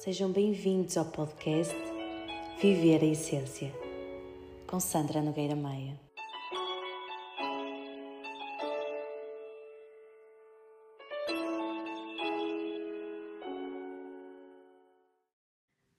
Sejam bem-vindos ao podcast Viver a Essência, com Sandra Nogueira Maia.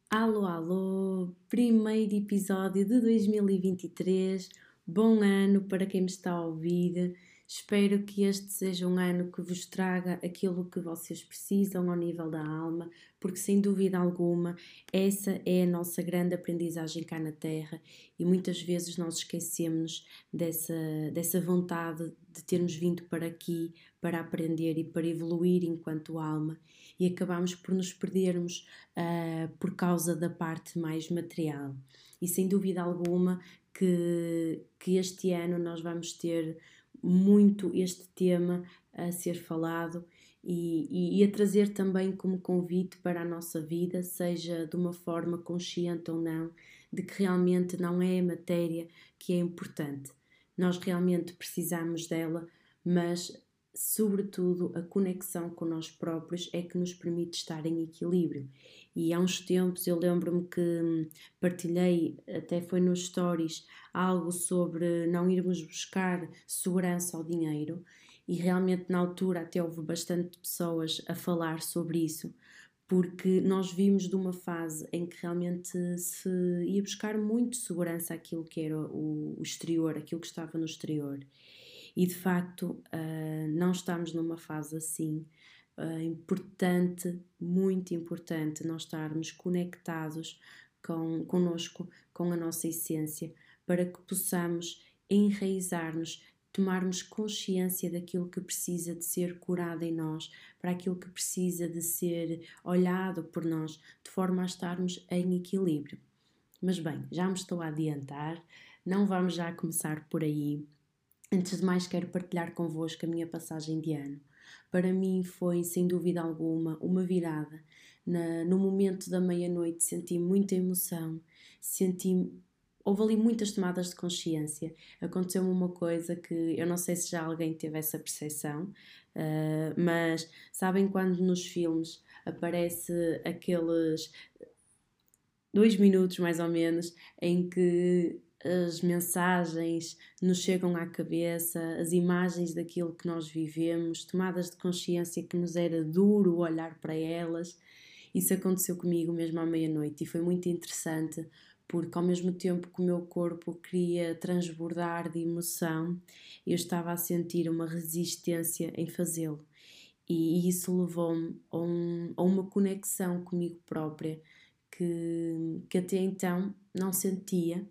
Alô, alô! Primeiro episódio de 2023. Bom ano para quem me está a ouvir. Espero que este seja um ano que vos traga aquilo que vocês precisam ao nível da alma, porque sem dúvida alguma essa é a nossa grande aprendizagem cá na Terra e muitas vezes nós esquecemos dessa, dessa vontade de termos vindo para aqui para aprender e para evoluir enquanto alma e acabamos por nos perdermos uh, por causa da parte mais material. E sem dúvida alguma que, que este ano nós vamos ter muito este tema a ser falado e, e, a trazer também como convite para a nossa vida, seja de uma forma consciente ou não, de que realmente não é a matéria que é importante. Nós realmente precisamos dela, mas, sobretudo, a conexão com nós próprios é que nos permite estar em equilíbrio. E há uns tempos eu lembro-me que hum, partilhei, até foi nos stories, algo sobre não irmos buscar segurança ao dinheiro, e realmente na altura até houve bastante pessoas a falar sobre isso, porque nós vimos de uma fase em que realmente se ia buscar muito segurança aquilo que era o, exterior, aquilo que estava no exterior. E de facto, uh, não estamos numa fase assim uh, importante, muito importante, nós estarmos conectados com, connosco, com a nossa essência, para que possamos enraizar-nos, tomarmos consciência daquilo que precisa de ser curado em nós, para aquilo que precisa de ser olhado por nós, de forma a estarmos em equilíbrio. Mas bem, já me estou a adiantar, não vamos já começar por aí. Antes de mais, quero partilhar convosco a minha passagem de ano para mim foi, sem dúvida alguma, uma virada. Na, no momento da meia-noite senti muita emoção, senti. Houve ali muitas tomadas de consciência. Aconteceu-me uma coisa que eu não sei se já alguém teve essa percepção, uh, mas sabem quando nos filmes aparece aqueles dois minutos mais ou menos em que as mensagens nos chegam à cabeça, as imagens daquilo que nós vivemos, tomadas de consciência que nos era duro olhar para elas. Isso aconteceu comigo mesmo à meia-noite e foi muito interessante porque ao mesmo tempo que o meu corpo queria transbordar de emoção, eu estava a sentir uma resistência em fazê-lo. E isso levou-me a, um, a, uma conexão comigo própria que, que até então não sentia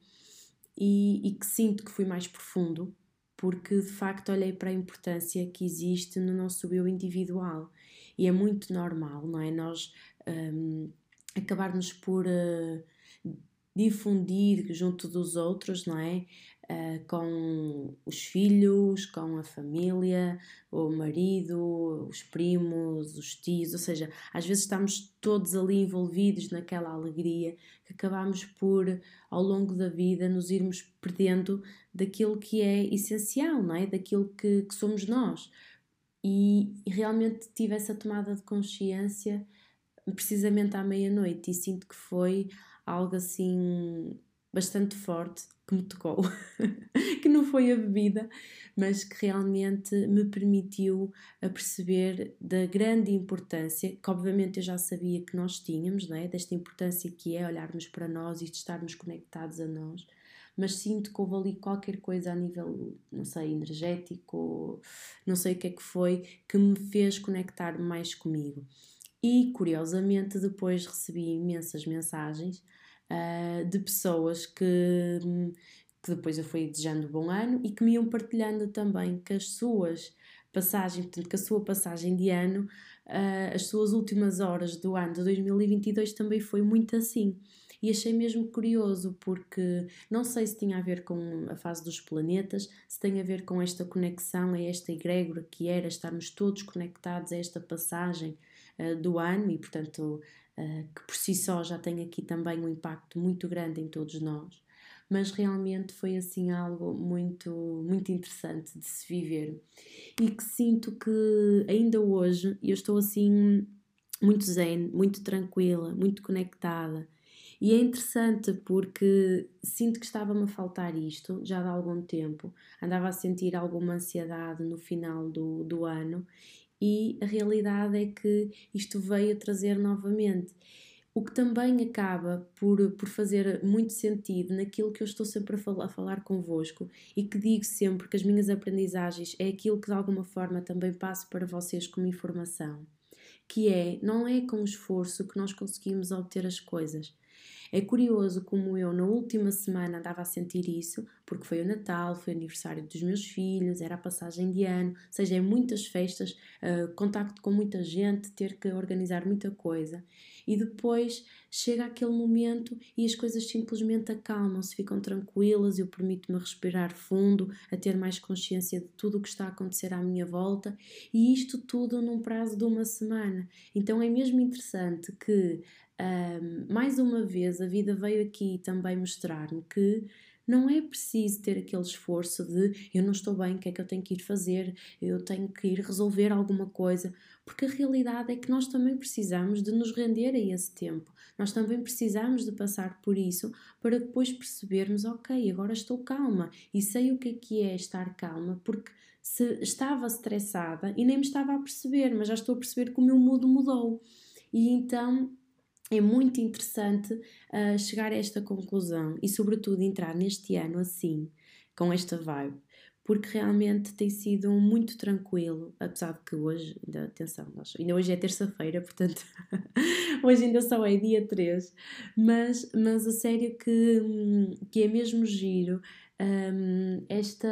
e, e que sinto que fui mais profundo, porque de facto olhei para a importância que existe no nosso eu individual. E é muito normal, não é? Nós um, acabarmos por uh, difundir junto dos outros, não é? Uh, com os filhos, com a família, o marido, os primos, os tios, ou seja, às vezes estamos todos ali envolvidos naquela alegria que acabamos por, ao longo da vida, nos irmos perdendo daquilo que é essencial, não é? Daquilo que, que somos nós. E realmente tive essa tomada de consciência precisamente à meia-noite e sinto que foi algo assim bastante forte que me tocou, que não foi a bebida, mas que realmente me permitiu a perceber da grande importância, que obviamente eu já sabia que nós tínhamos, não é? desta importância que é olharmos para nós e estarmos conectados a nós, mas sinto que houve ali qualquer coisa a nível, não sei, energético, não sei o que é que foi, que me fez conectar mais comigo. E curiosamente depois recebi imensas mensagens uh, de pessoas que, que depois eu fui desejando bom ano e que me iam partilhando também que as suas passagens, portanto, que a sua passagem de ano, uh, as suas últimas horas do ano de 2022 também foi muito assim. E achei mesmo curioso, porque não sei se tinha a ver com a fase dos planetas, se tem a ver com esta conexão a esta egrégora que era estarmos todos conectados a esta passagem uh, do ano e, portanto, que por si só já tem aqui também um impacto muito grande em todos nós. Mas realmente foi assim algo muito, muito interessante de se viver e que sinto que ainda hoje eu estou assim muito zen, muito tranquila, muito conectada. E é interessante porque sinto que estava-me a faltar isto já há algum tempo. Andava a sentir alguma ansiedade no final do, do ano e a realidade é que isto veio trazer novamente. O que também acaba por, por fazer muito sentido naquilo que eu estou sempre a falar, a falar convosco e que digo sempre que as minhas aprendizagens é aquilo que de alguma forma também passo para vocês como informação. Que é, não é com esforço que nós conseguimos obter as coisas, é curioso como eu, na última semana, andava a sentir isso, porque foi o Natal, foi o aniversário dos meus filhos, era a passagem de ano, ou seja, é muitas festas, uh, contacto com muita gente, ter que organizar muita coisa. E depois chega aquele momento e as coisas simplesmente acalmam-se, ficam tranquilas, eu permito-me respirar fundo, a ter mais consciência de tudo o que está a acontecer à minha volta, e isto tudo num prazo de uma semana. Então é mesmo interessante que um, mais uma vez, a vida veio aqui também mostrar-me que não é preciso ter aquele esforço de eu não estou bem, o que é que eu tenho que ir fazer, eu tenho que ir resolver alguma coisa, porque a realidade é que nós também precisamos de nos render a esse tempo, nós também precisamos de passar por isso para depois percebermos, ok, agora estou calma e sei o que é que é estar calma, porque se estava estressada e nem me estava a perceber, mas já estou a perceber que o meu mudo mudou. E então é muito interessante uh, chegar a esta conclusão e, sobretudo, entrar neste ano assim, com esta vibe, porque realmente tem sido muito tranquilo, apesar de que hoje, ainda, atenção, ainda hoje é terça-feira, portanto, hoje ainda só é dia 3, mas, mas a sério que, que é mesmo giro um, esta,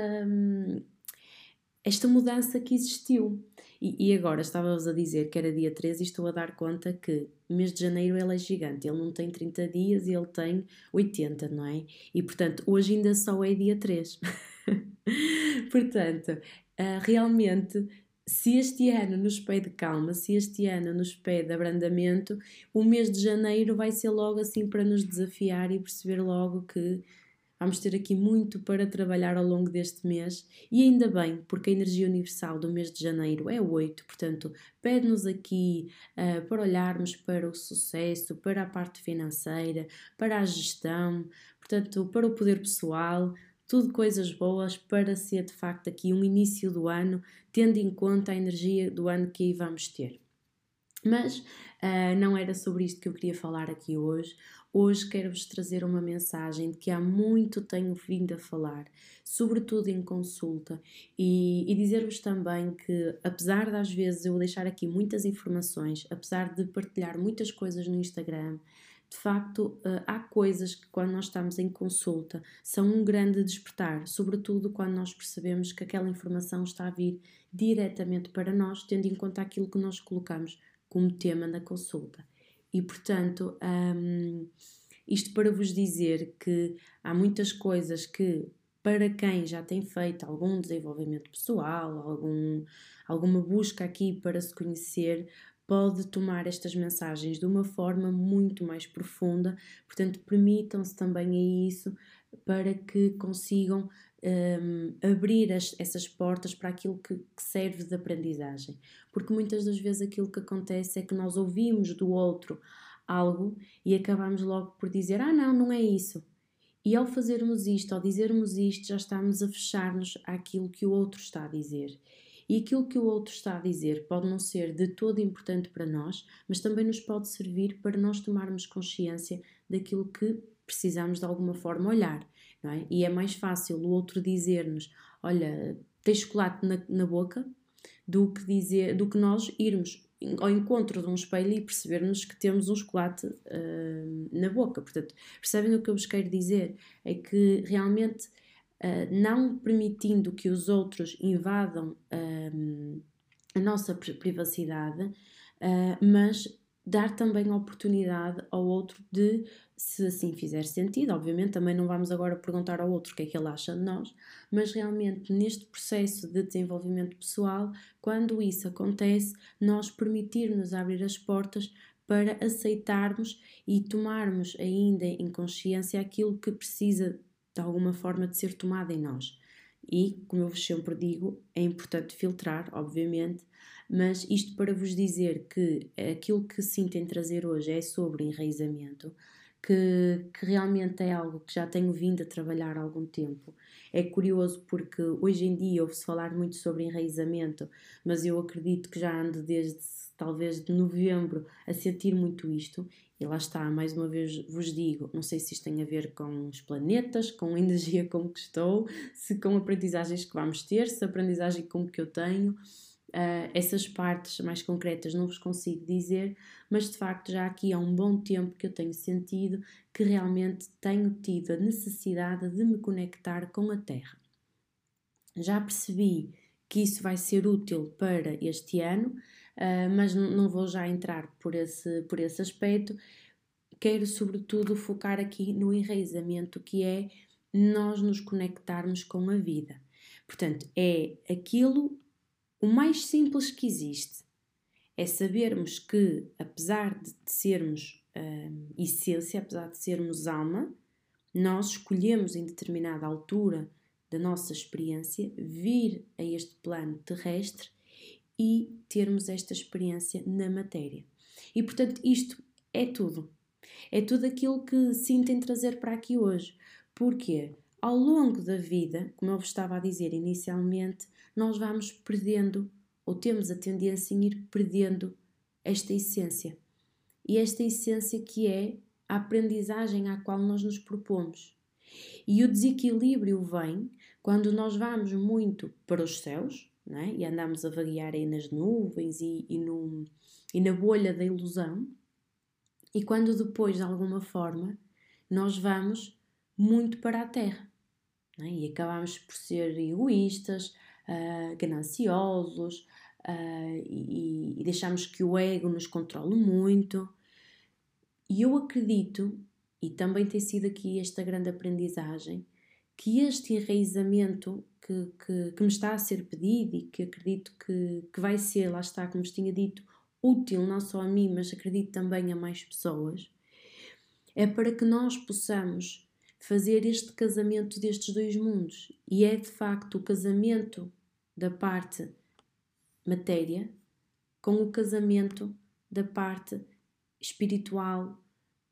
esta mudança que existiu. E, e agora, estava-vos a dizer que era dia 13 e estou a dar conta que mês de janeiro ele é gigante, ele não tem 30 dias e ele tem 80, não é? E portanto, hoje ainda só é dia 3. portanto, uh, realmente, se este ano nos pede calma, se este ano nos pede abrandamento, o mês de janeiro vai ser logo assim para nos desafiar e perceber logo que Vamos ter aqui muito para trabalhar ao longo deste mês e ainda bem, porque a energia universal do mês de janeiro é 8, portanto, pede-nos aqui uh, para olharmos para o sucesso, para a parte financeira, para a gestão, portanto, para o poder pessoal, tudo coisas boas para ser de facto aqui um início do ano, tendo em conta a energia do ano que aí vamos ter. Mas uh, não era sobre isto que eu queria falar aqui hoje. Hoje quero-vos trazer uma mensagem de que há muito tenho vindo a falar, sobretudo em consulta, e, e dizer-vos também que, apesar de às vezes eu deixar aqui muitas informações, apesar de partilhar muitas coisas no Instagram, de facto, eh, há coisas que, quando nós estamos em consulta, são um grande despertar, sobretudo quando nós percebemos que aquela informação está a vir diretamente para nós, tendo em conta aquilo que nós colocamos como tema na consulta. E portanto, um, isto para vos dizer que há muitas coisas que, para quem já tem feito algum desenvolvimento pessoal, algum, alguma busca aqui para se conhecer, pode tomar estas mensagens de uma forma muito mais profunda. Portanto, permitam-se também a isso para que consigam um, abrir as, essas portas para aquilo que, que, serve de aprendizagem. Porque muitas das vezes aquilo que acontece é que nós ouvimos do outro algo e acabamos logo por dizer: Ah, não, não é isso. E ao fazermos isto, ao dizermos isto, já estamos a fechar-nos àquilo que o outro está a dizer. E aquilo que o outro está a dizer pode não ser de todo importante para nós, mas também nos pode servir para nós tomarmos consciência daquilo que precisamos de alguma forma olhar não é? E é mais fácil o outro dizer-nos: Olha, tens chocolate na, na boca, do que, dizer, do que nós irmos ao encontro de um espelho e percebermos que temos um chocolate uh, na boca. Portanto, percebem o que eu vos quero dizer? É que realmente, uh, não permitindo que os outros invadam uh, a nossa privacidade, mas dar também a oportunidade ao outro de, se assim fizer sentido, obviamente também não vamos agora perguntar ao outro o que é que ele acha de nós, mas realmente neste processo de desenvolvimento pessoal, quando isso acontece, nós permitirmos abrir as portas para aceitarmos e tomarmos ainda em consciência aquilo que precisa de alguma forma de ser tomado em nós. E, como eu sempre digo, é importante filtrar, obviamente, Mas isto para vos dizer que aquilo que sinto em trazer hoje é sobre enraizamento, que, que, realmente é algo que já tenho vindo a trabalhar há algum tempo. É curioso porque hoje em dia ouve-se falar muito sobre enraizamento, mas eu acredito que já ando desde talvez de novembro a sentir muito isto. E lá está, mais uma vez vos digo, não sei se isto tem a ver com os planetas, com a energia com que estou, se com aprendizagens que vamos ter, se aprendizagem com que eu tenho. Uh, essas partes mais concretas não vos consigo dizer, mas de facto já aqui há um bom tempo que eu tenho sentido que realmente tenho tido a necessidade de me conectar com a Terra. Já percebi que isso vai ser útil para este ano, uh, mas não vou já entrar por esse, por esse aspecto. Quero, sobretudo, focar aqui no enraizamento, que é nós nos conectarmos com a vida. Portanto, é aquilo o mais simples que existe. É sabermos que, apesar de sermos uh, essência, apesar de sermos alma, nós escolhemos em determinada altura da nossa experiência vir a este plano terrestre e termos esta experiência na matéria. E portanto, isto é tudo. É tudo aquilo que sintem trazer para aqui hoje. Porque ao longo da vida, como eu vos estava a dizer inicialmente, nós vamos perdendo ou temos a tendência em ir perdendo esta essência. E esta essência que é a aprendizagem à qual nós nos propomos. E o desequilíbrio vem quando nós vamos muito para os céus é? e andamos a vaguear aí nas nuvens e, e, e na bolha da ilusão, e quando depois, de alguma forma, nós vamos muito para a terra é? e acabamos por ser egoístas, uh, gananciosos uh, e, e deixamos que o ego nos controle muito. E eu acredito, e também tem sido aqui esta grande aprendizagem, que este enraizamento que, que, que, me está a ser pedido e que acredito que, que vai ser, lá está, como vos tinha dito, útil não só a mim, mas acredito também a mais pessoas, é para que nós possamos fazer este casamento destes dois mundos. E é de facto o casamento da parte matéria com o casamento da parte espiritual,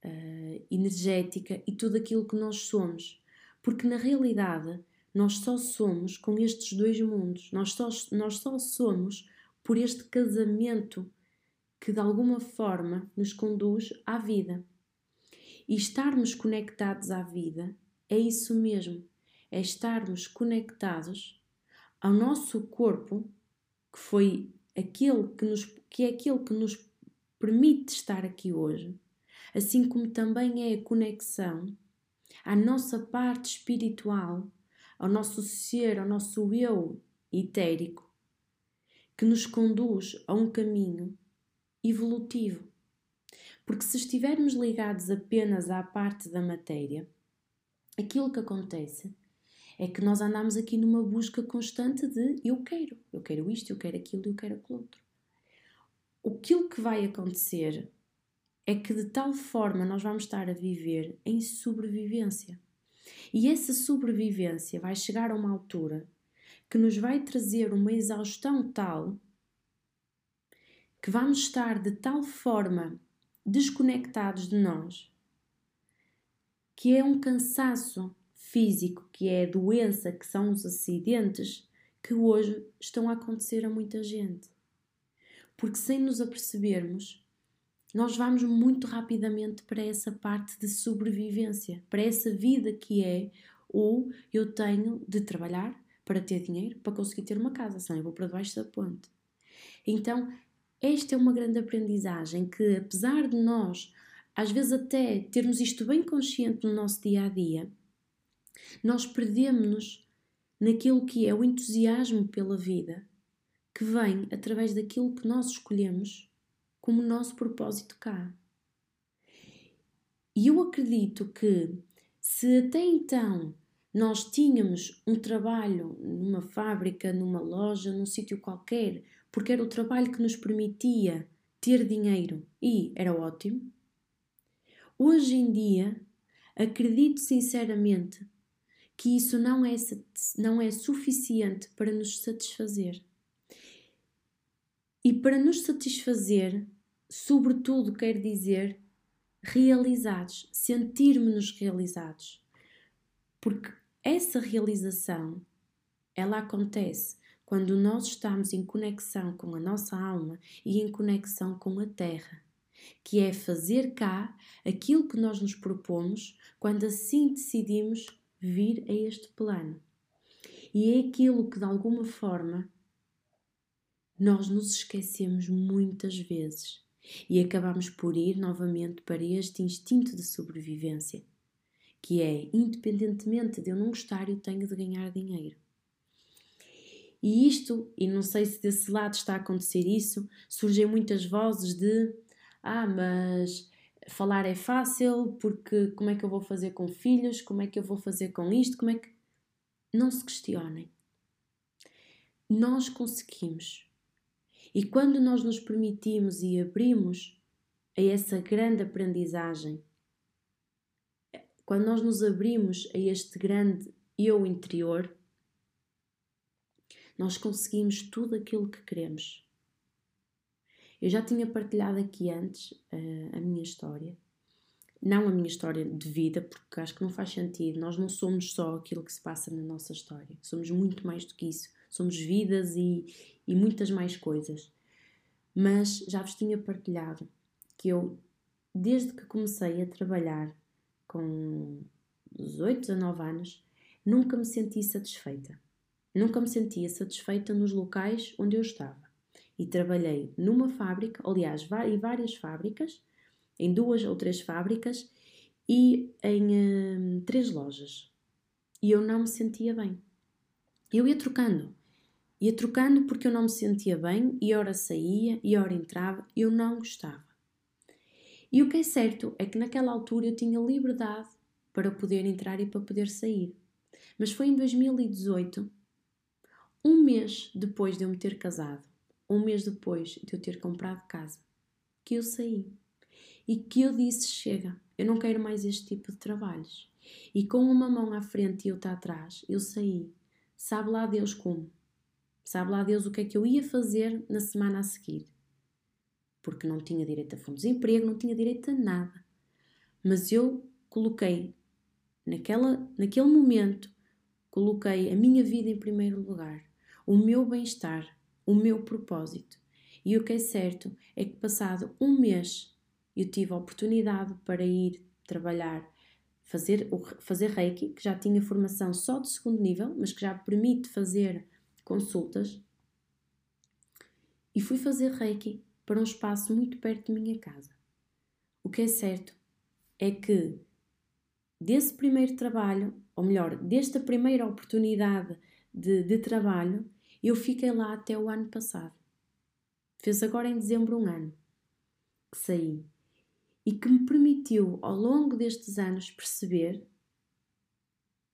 uh, energética e tudo aquilo que nós somos. Porque na realidade nós só somos com estes dois mundos, nós só, nós só somos por este casamento que de alguma forma nos conduz à vida. E estarmos conectados à vida é isso mesmo, é estarmos conectados ao nosso corpo, que foi aquele que, nos, que é aquele que nos permite estar aqui hoje, assim como também é a conexão à nossa parte espiritual, ao nosso ser, ao nosso eu etérico, que nos conduz a um caminho evolutivo. Porque se estivermos ligados apenas à parte da matéria, aquilo que acontece é que nós andamos aqui numa busca constante de eu quero, eu quero isto, eu quero aquilo, eu quero aquilo outro. Aquilo que vai acontecer é que de tal forma nós vamos estar a viver em sobrevivência. E essa sobrevivência vai chegar a uma altura que nos vai trazer uma exaustão tal que vamos estar de tal forma desconectados de nós que é um cansaço físico, que é a doença, que são os acidentes, que hoje estão a acontecer a muita gente. Porque sem nos apercebermos, nós vamos muito rapidamente para essa parte de sobrevivência, para essa vida que é ou eu tenho de trabalhar para ter dinheiro para conseguir ter uma casa, senão eu vou para debaixo da ponte. Então, esta é uma grande aprendizagem que, apesar de nós, às vezes até termos isto bem consciente no nosso dia a dia, nós perdemos-nos naquilo que é o entusiasmo pela vida, que vem através daquilo que nós escolhemos como nosso propósito cá. E eu acredito que se até então nós tínhamos um trabalho numa fábrica, numa loja, num sítio qualquer, porque era o trabalho que nos permitia ter dinheiro e era ótimo, hoje em dia acredito sinceramente que isso não é, não é suficiente para nos satisfazer. E para nos satisfazer, sobretudo quer dizer realizados, sentirmos-nos realizados. Porque essa realização, ela acontece quando nós estamos em conexão com a nossa alma e em conexão com a terra, que é fazer cá aquilo que nós nos propomos quando assim decidimos vir a este plano. E é aquilo que de alguma forma nós nos esquecemos muitas vezes e acabamos por ir novamente para este instinto de sobrevivência, que é, independentemente de eu não gostar, eu tenho de ganhar dinheiro. E isto, e não sei se desse lado está a acontecer isso, surgem muitas vozes de ah, mas falar é fácil, porque como é que eu vou fazer com filhos? Como é que eu vou fazer com isto? Como é que. Não se questionem. Nós conseguimos. E quando nós nos permitimos e abrimos a essa grande aprendizagem, quando nós nos abrimos a este grande eu interior, nós conseguimos tudo aquilo que queremos. Eu já tinha partilhado aqui antes uh, a minha história. Não a minha história de vida, porque acho que não faz sentido. Nós não somos só aquilo que se passa na nossa história. Somos muito mais do que isso. Somos vidas e, e muitas mais coisas. Mas já vos tinha partilhado que eu, desde que comecei a trabalhar com 18, 19 anos, nunca me senti satisfeita. Nunca me sentia satisfeita nos locais onde eu estava. E trabalhei numa fábrica, aliás, em várias fábricas, em duas ou três fábricas e em hum, três lojas. E eu não me sentia bem. Eu ia trocando. Ia trocando porque eu não me sentia bem e ora saía e ora entrava, eu não gostava. E o que é certo é que naquela altura eu tinha liberdade para poder entrar e para poder sair. Mas foi em 2018 um mês depois de eu me ter casado, um mês depois de eu ter comprado casa, que eu saí. E que eu disse: chega, eu não quero mais este tipo de trabalhos. E com uma mão à frente e outra atrás, eu saí. Sabe lá Deus como? Sabe lá Deus o que é que eu ia fazer na semana a seguir? Porque não tinha direito a fundos de emprego, não tinha direito a nada. Mas eu coloquei, naquela, naquele momento, coloquei a minha vida em primeiro lugar o meu bem-estar, o meu propósito. E o que é certo é que, passado um mês, eu tive a oportunidade para ir trabalhar, fazer, fazer Reiki, que já tinha formação só de segundo nível, mas que já permite fazer consultas. E fui fazer Reiki para um espaço muito perto de minha casa. O que é certo é que desse primeiro trabalho, ou melhor, desta primeira oportunidade de, de trabalho, eu fiquei lá até o ano passado. Fez agora em dezembro um ano que saí e que me permitiu, ao longo destes anos, perceber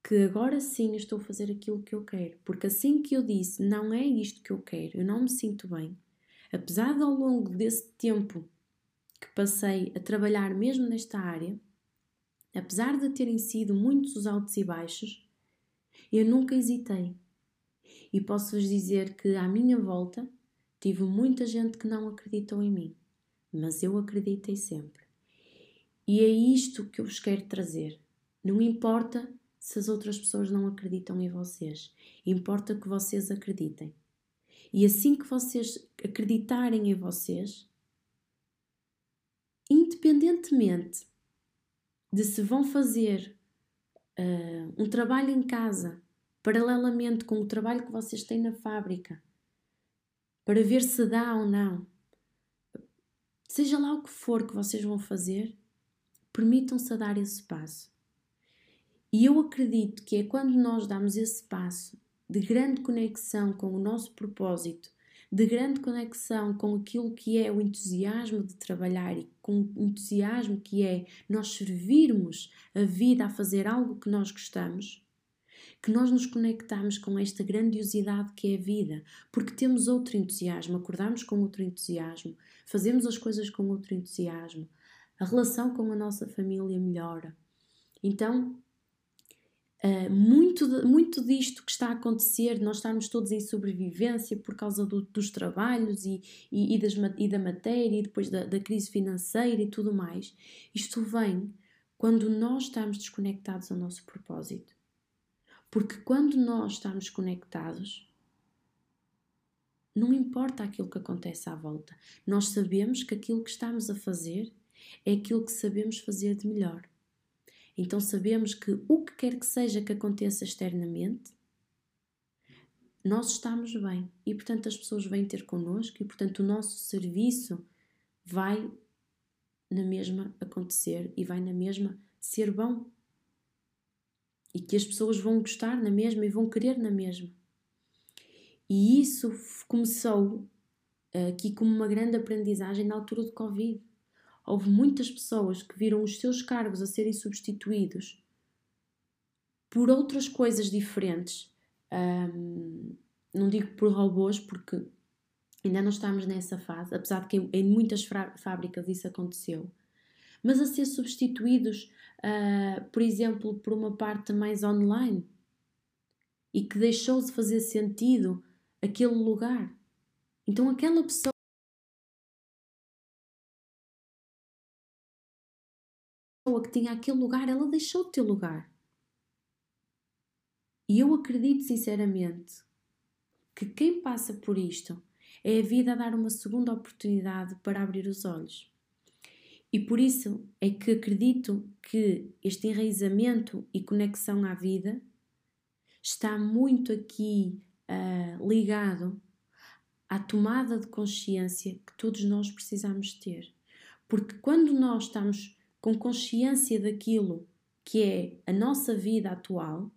que agora sim estou a fazer aquilo que eu quero. Porque assim que eu disse não é isto que eu quero, eu não me sinto bem, apesar de ao longo desse tempo que passei a trabalhar mesmo nesta área, apesar de terem sido muitos os altos e baixos, eu nunca hesitei e posso-vos dizer que à minha volta tive muita gente que não acreditou em mim, mas eu acreditei sempre. E é isto que eu vos quero trazer. Não importa se as outras pessoas não acreditam em vocês, importa que vocês acreditem. E assim que vocês acreditarem em vocês, independentemente de se vão fazer uh, um trabalho em casa paralelamente com o trabalho que vocês têm na fábrica, para ver se dá ou não. Seja lá o que for que vocês vão fazer, permitam-se a dar esse passo. E eu acredito que é quando nós damos esse passo de grande conexão com o nosso propósito, de grande conexão com aquilo que é o entusiasmo de trabalhar e com o entusiasmo que é nós servirmos a vida a fazer algo que nós gostamos, que nós nos conectamos com esta grandiosidade que é a vida, porque temos outro entusiasmo, acordamos com outro entusiasmo, fazemos as coisas com outro entusiasmo, a relação com a nossa família melhora. Então, Uh, muito, muito disto que está a acontecer, nós estamos todos em sobrevivência por causa do, dos trabalhos e, e, e, das, e, da matéria e depois da, da crise financeira e tudo mais, isto vem quando nós estamos desconectados ao nosso propósito. Porque quando nós estamos conectados, não importa aquilo que acontece à volta, nós sabemos que aquilo que estamos a fazer é aquilo que sabemos fazer de melhor. Então sabemos que o que quer que seja que aconteça externamente, nós estamos bem e portanto as pessoas vêm ter connosco e portanto o nosso serviço vai na mesma acontecer e vai na mesma ser bom. E que as pessoas vão gostar na mesma e vão querer na mesma. E isso começou aqui como uma grande aprendizagem na altura do Covid houve muitas pessoas que viram os seus cargos a serem substituídos por outras coisas diferentes. Um, não digo por robôs, porque ainda não estamos nessa fase, apesar de que em muitas fábricas isso aconteceu, mas a ser substituídos, uh, por exemplo, por uma parte mais online e que deixou de fazer sentido aquele lugar. Então aquela pessoa que tinha aquele lugar, ela deixou de ter lugar. E eu acredito sinceramente que quem passa por isto é a vida a dar uma segunda oportunidade para abrir os olhos. E por isso é que acredito que este enraizamento e conexão à vida está muito aqui uh, ligado à tomada de consciência que todos nós precisamos ter. Porque quando nós estamos com consciência daquilo que é a nossa vida atual,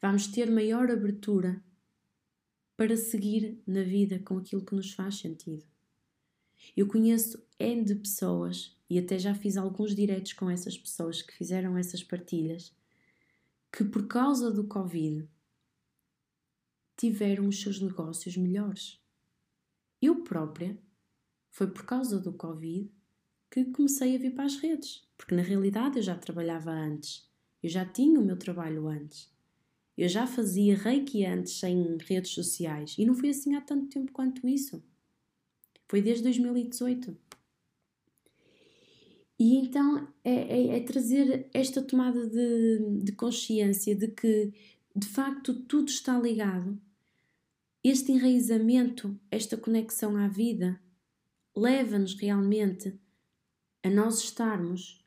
vamos ter maior abertura para seguir na vida com aquilo que nos faz sentido. Eu conheço N de pessoas, e até já fiz alguns diretos com essas pessoas que fizeram essas partilhas, que por causa do Covid tiveram os seus negócios melhores. Eu própria, foi por causa do Covid que comecei a vir para as redes, porque na realidade eu já trabalhava antes, eu já tinha o meu trabalho antes, eu já fazia reiki antes sem redes sociais e não foi assim há tanto tempo quanto isso. Foi desde 2018. E então é, é, é trazer esta tomada de, de consciência de que de facto tudo está ligado. Este enraizamento, esta conexão à vida, leva-nos realmente a nós estarmos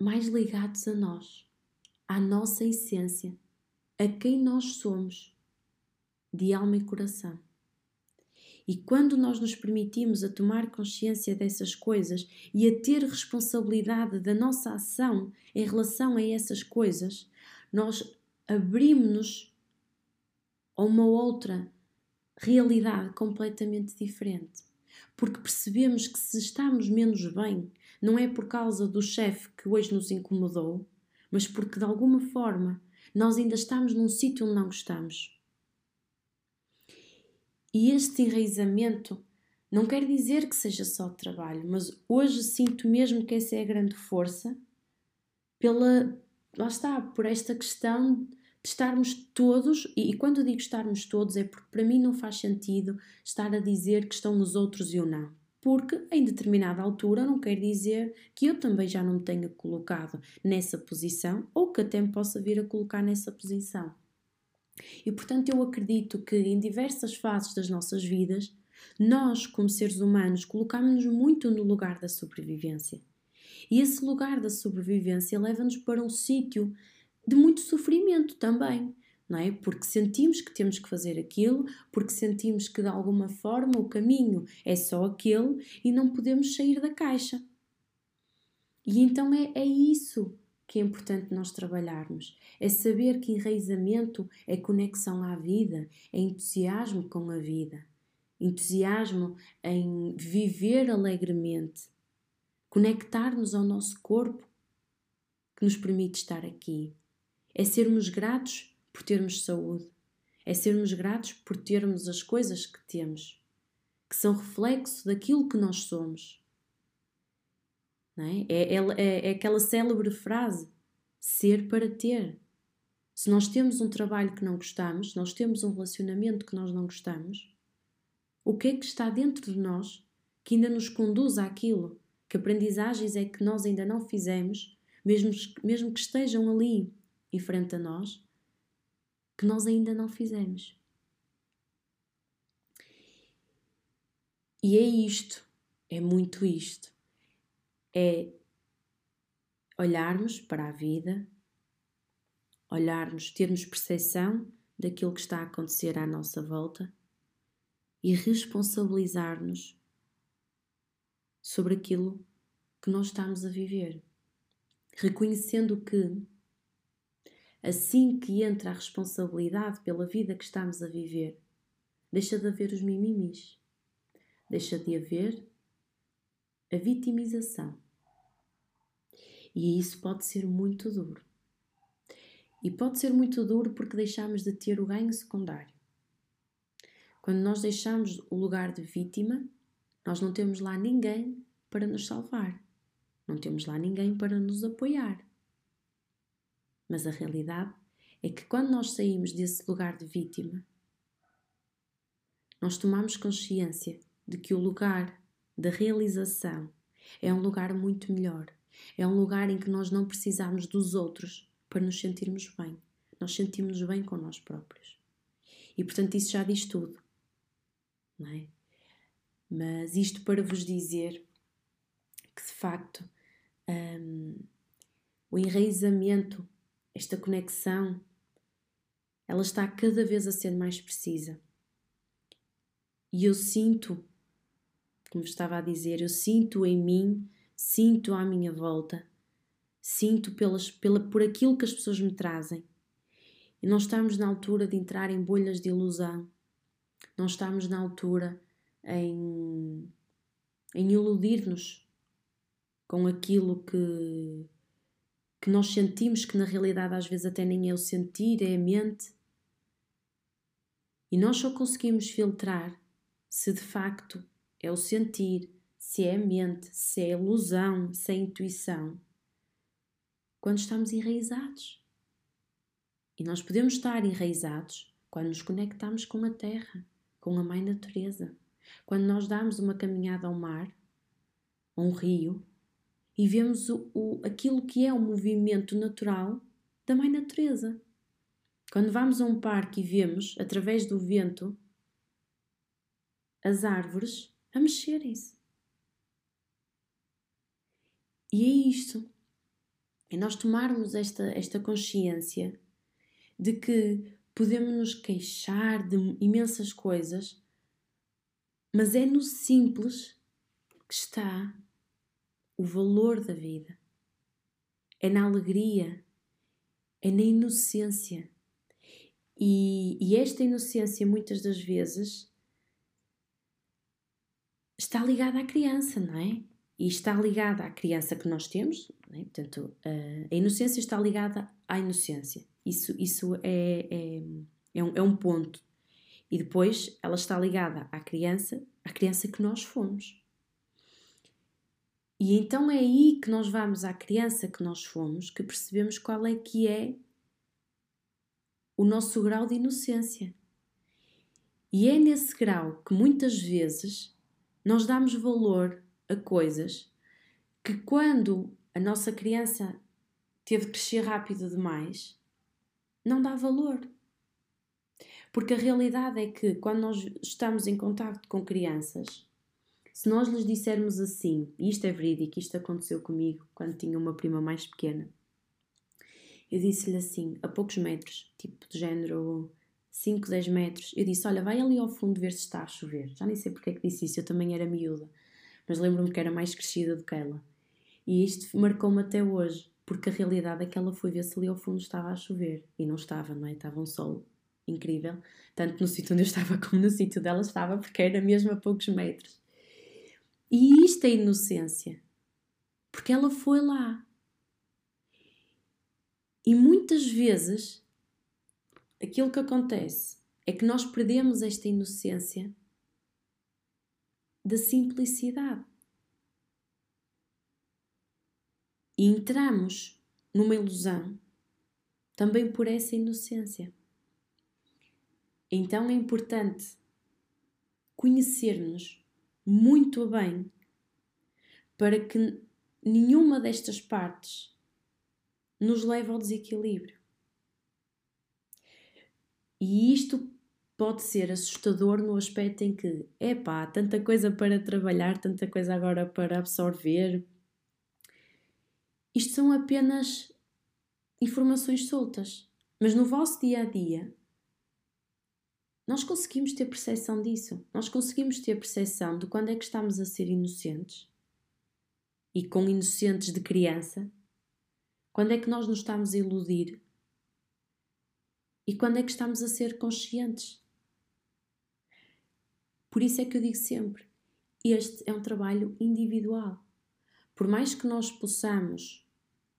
mais ligados a nós, à nossa essência, a quem nós somos, de alma e coração. E quando nós nos permitimos a tomar consciência dessas coisas e a ter responsabilidade da nossa ação em relação a essas coisas, nós abrimos-nos a uma outra realidade completamente diferente porque percebemos que se estamos menos bem, não é por causa do chefe que hoje nos incomodou, mas porque de alguma forma nós ainda estamos num sítio onde não gostamos. E este enraizamento não quer dizer que seja só trabalho, mas hoje sinto mesmo que essa é a grande força pela lá está, por esta questão de estarmos todos, e, e quando digo estarmos todos é porque para mim não faz sentido estar a dizer que estão os outros e eu não. Porque em determinada altura não quer dizer que eu também já não me tenha colocado nessa posição ou que até me possa vir a colocar nessa posição. E portanto eu acredito que em diversas fases das nossas vidas, nós, como seres humanos, colocamos-nos muito no lugar da sobrevivência. E esse lugar da sobrevivência leva-nos para um sítio de muito sofrimento também, não é? Porque sentimos que temos que fazer aquilo, porque sentimos que de alguma forma o caminho é só aquele e não podemos sair da caixa. E então é, é isso que é importante nós trabalharmos. É saber que enraizamento é conexão à vida, é entusiasmo com a vida, entusiasmo em viver alegremente, conectar-nos ao nosso corpo que nos permite estar aqui, é sermos gratos por termos saúde. É sermos gratos por termos as coisas que temos, que são reflexo daquilo que nós somos. É? É, é, é, aquela célebre frase ser para ter. Se nós temos um trabalho que não gostamos, nós temos um relacionamento que nós não gostamos, o que é que está dentro de nós que ainda nos conduz àquilo? Que aprendizagens é que nós ainda não fizemos, mesmo, mesmo que estejam ali em frente a nós, que nós ainda não fizemos? E é isto, é muito isto. É olharmos para a vida, olharmos, termos percepção daquilo que está a acontecer à nossa volta e responsabilizar-nos sobre aquilo que nós estamos a viver, reconhecendo que assim que entra a responsabilidade pela vida que estamos a viver, deixa de haver os mimimis, deixa de haver a vitimização. E isso pode ser muito duro. E pode ser muito duro porque deixamos de ter o ganho secundário. Quando nós deixamos o lugar de vítima, nós não temos lá ninguém para nos salvar. Não temos lá ninguém para nos apoiar. Mas a realidade é que quando nós saímos desse lugar de vítima, nós tomamos consciência de que o lugar da realização é um lugar muito melhor. É um lugar em que nós não precisamos dos outros para nos sentirmos bem. Nós sentimos-nos bem com nós próprios. E portanto, isso já diz tudo não é? Mas isto para vos dizer que de facto um, o enraizamento, esta conexão, ela está cada vez a ser mais precisa. E eu sinto, como estava a dizer, eu sinto em mim, sinto à minha volta, sinto pelas, pela, por aquilo que as pessoas me trazem. E não estamos na altura de entrar em bolhas de ilusão, não estamos na altura em, em iludir-nos com aquilo que, que nós sentimos, que na realidade às vezes até nem é o sentir, é a mente. E nós só conseguimos filtrar se de facto é o sentir, se é a mente, se é a ilusão, se é a intuição, quando estamos enraizados. E nós podemos estar enraizados quando nos conectamos com a Terra com a Mãe Natureza. Quando nós damos uma caminhada ao mar, a um rio, e vemos o, o, aquilo que é o movimento natural da Mãe Natureza. Quando vamos a um parque e vemos, através do vento, as árvores a mexerem-se. E é isto. É nós tomarmos esta, esta consciência de que podemos nos queixar de imensas coisas, mas é no simples que está o valor da vida. É na alegria, é na inocência. E, e esta inocência, muitas das vezes, está ligada à criança, não é? E está ligada à criança que nós temos, é? portanto, a inocência está ligada à inocência. Isso, isso é, é, é, um, é um ponto. E depois ela está ligada à criança, à criança que nós fomos. E então é aí que nós vamos à criança que nós fomos, que percebemos qual é que é o nosso grau de inocência. E é nesse grau que muitas vezes nós damos valor a coisas que quando a nossa criança teve de crescer rápido demais, não dá valor. Porque a realidade é que quando nós estamos em contato com crianças, se nós lhes dissermos assim, e isto é verídico, isto aconteceu comigo quando tinha uma prima mais pequena, eu disse-lhe assim, a poucos metros, tipo de género 5, 10 metros, eu disse: Olha, vai ali ao fundo ver se está a chover. Já nem sei porque é que disse isso, eu também era miúda, mas lembro-me que era mais crescida do que ela. E isto marcou-me até hoje porque a realidade é que ela foi ver se ali ao fundo estava a chover e não estava, não é? Estava um sol incrível, tanto no sítio onde eu estava como no sítio dela estava, porque era mesmo a poucos metros. E isto é inocência, porque ela foi lá. E muitas vezes aquilo que acontece é que nós perdemos esta inocência da simplicidade. e entramos numa ilusão, também por essa inocência. Então é importante conhecer-nos muito bem para que nenhuma destas partes nos leve ao desequilíbrio. E isto pode ser assustador no aspecto em que, epá, tanta coisa para trabalhar, tanta coisa agora para absorver. Isto são apenas informações soltas, mas no vosso dia a dia nós conseguimos ter percepção disso. Nós conseguimos ter percepção de quando é que estamos a ser inocentes e com inocentes de criança, quando é que nós nos estamos a iludir e quando é que estamos a ser conscientes. Por isso é que eu digo sempre: este é um trabalho individual. Por mais que nós possamos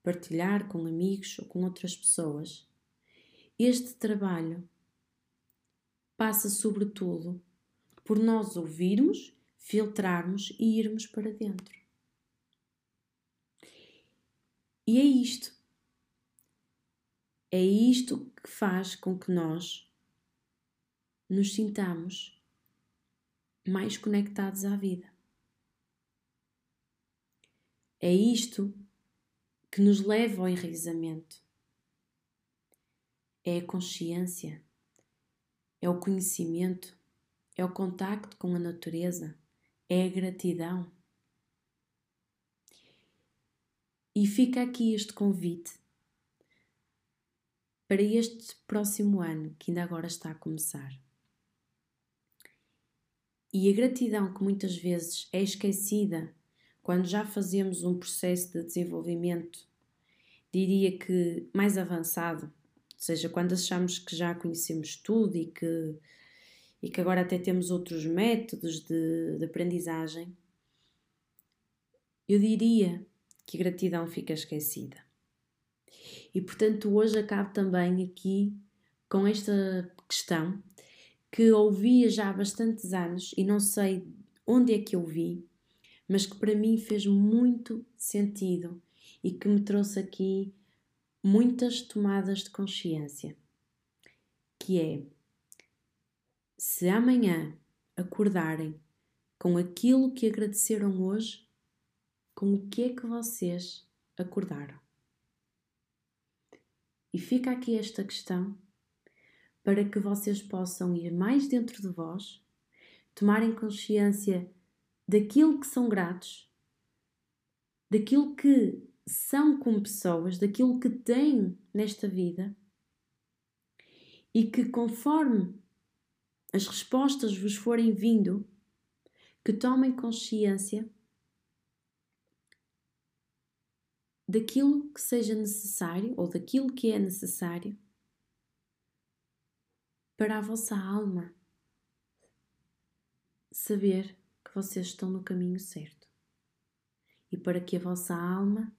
partilhar com amigos ou com outras pessoas, este trabalho passa sobretudo por nós ouvirmos, filtrarmos e irmos para dentro. E é isto. É isto que faz com que nós nos sintamos mais conectados à vida. É isto que nos leva ao enraizamento. É a consciência, é o conhecimento, é o contacto com a natureza, é a gratidão. E fica aqui este convite para este próximo ano que ainda agora está a começar. E a gratidão que muitas vezes é esquecida quando já fazemos um processo de desenvolvimento, diria que mais avançado, ou seja, quando achamos que já conhecemos tudo e que, e que agora até temos outros métodos de, de aprendizagem, eu diria que a gratidão fica esquecida. E portanto, hoje acabo também aqui com esta questão que ouvia já há bastantes anos e não sei onde é que eu vi, mas que para mim fez muito sentido e que me trouxe aqui muitas tomadas de consciência, que é se amanhã acordarem com aquilo que agradeceram hoje, com o que é que vocês acordaram? E fica aqui esta questão para que vocês possam ir mais dentro de vós, tomarem consciência daquilo que são gratos, daquilo que são como pessoas, daquilo que têm nesta vida e que conforme as respostas vos forem vindo, que tomem consciência daquilo que seja necessário ou daquilo que é necessário para a vossa alma saber que vocês estão no caminho certo. E para que a vossa alma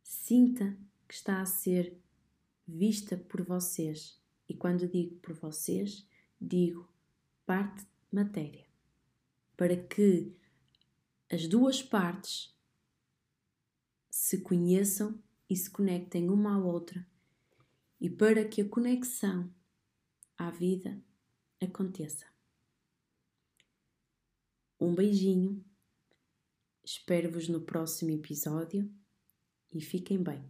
sinta que está a ser vista por vocês. E quando digo por vocês, digo parte matéria, para que as duas partes se conheçam e se conectem uma à outra, e para que a conexão à vida aconteça. Um beijinho, espero-vos no próximo episódio e fiquem bem.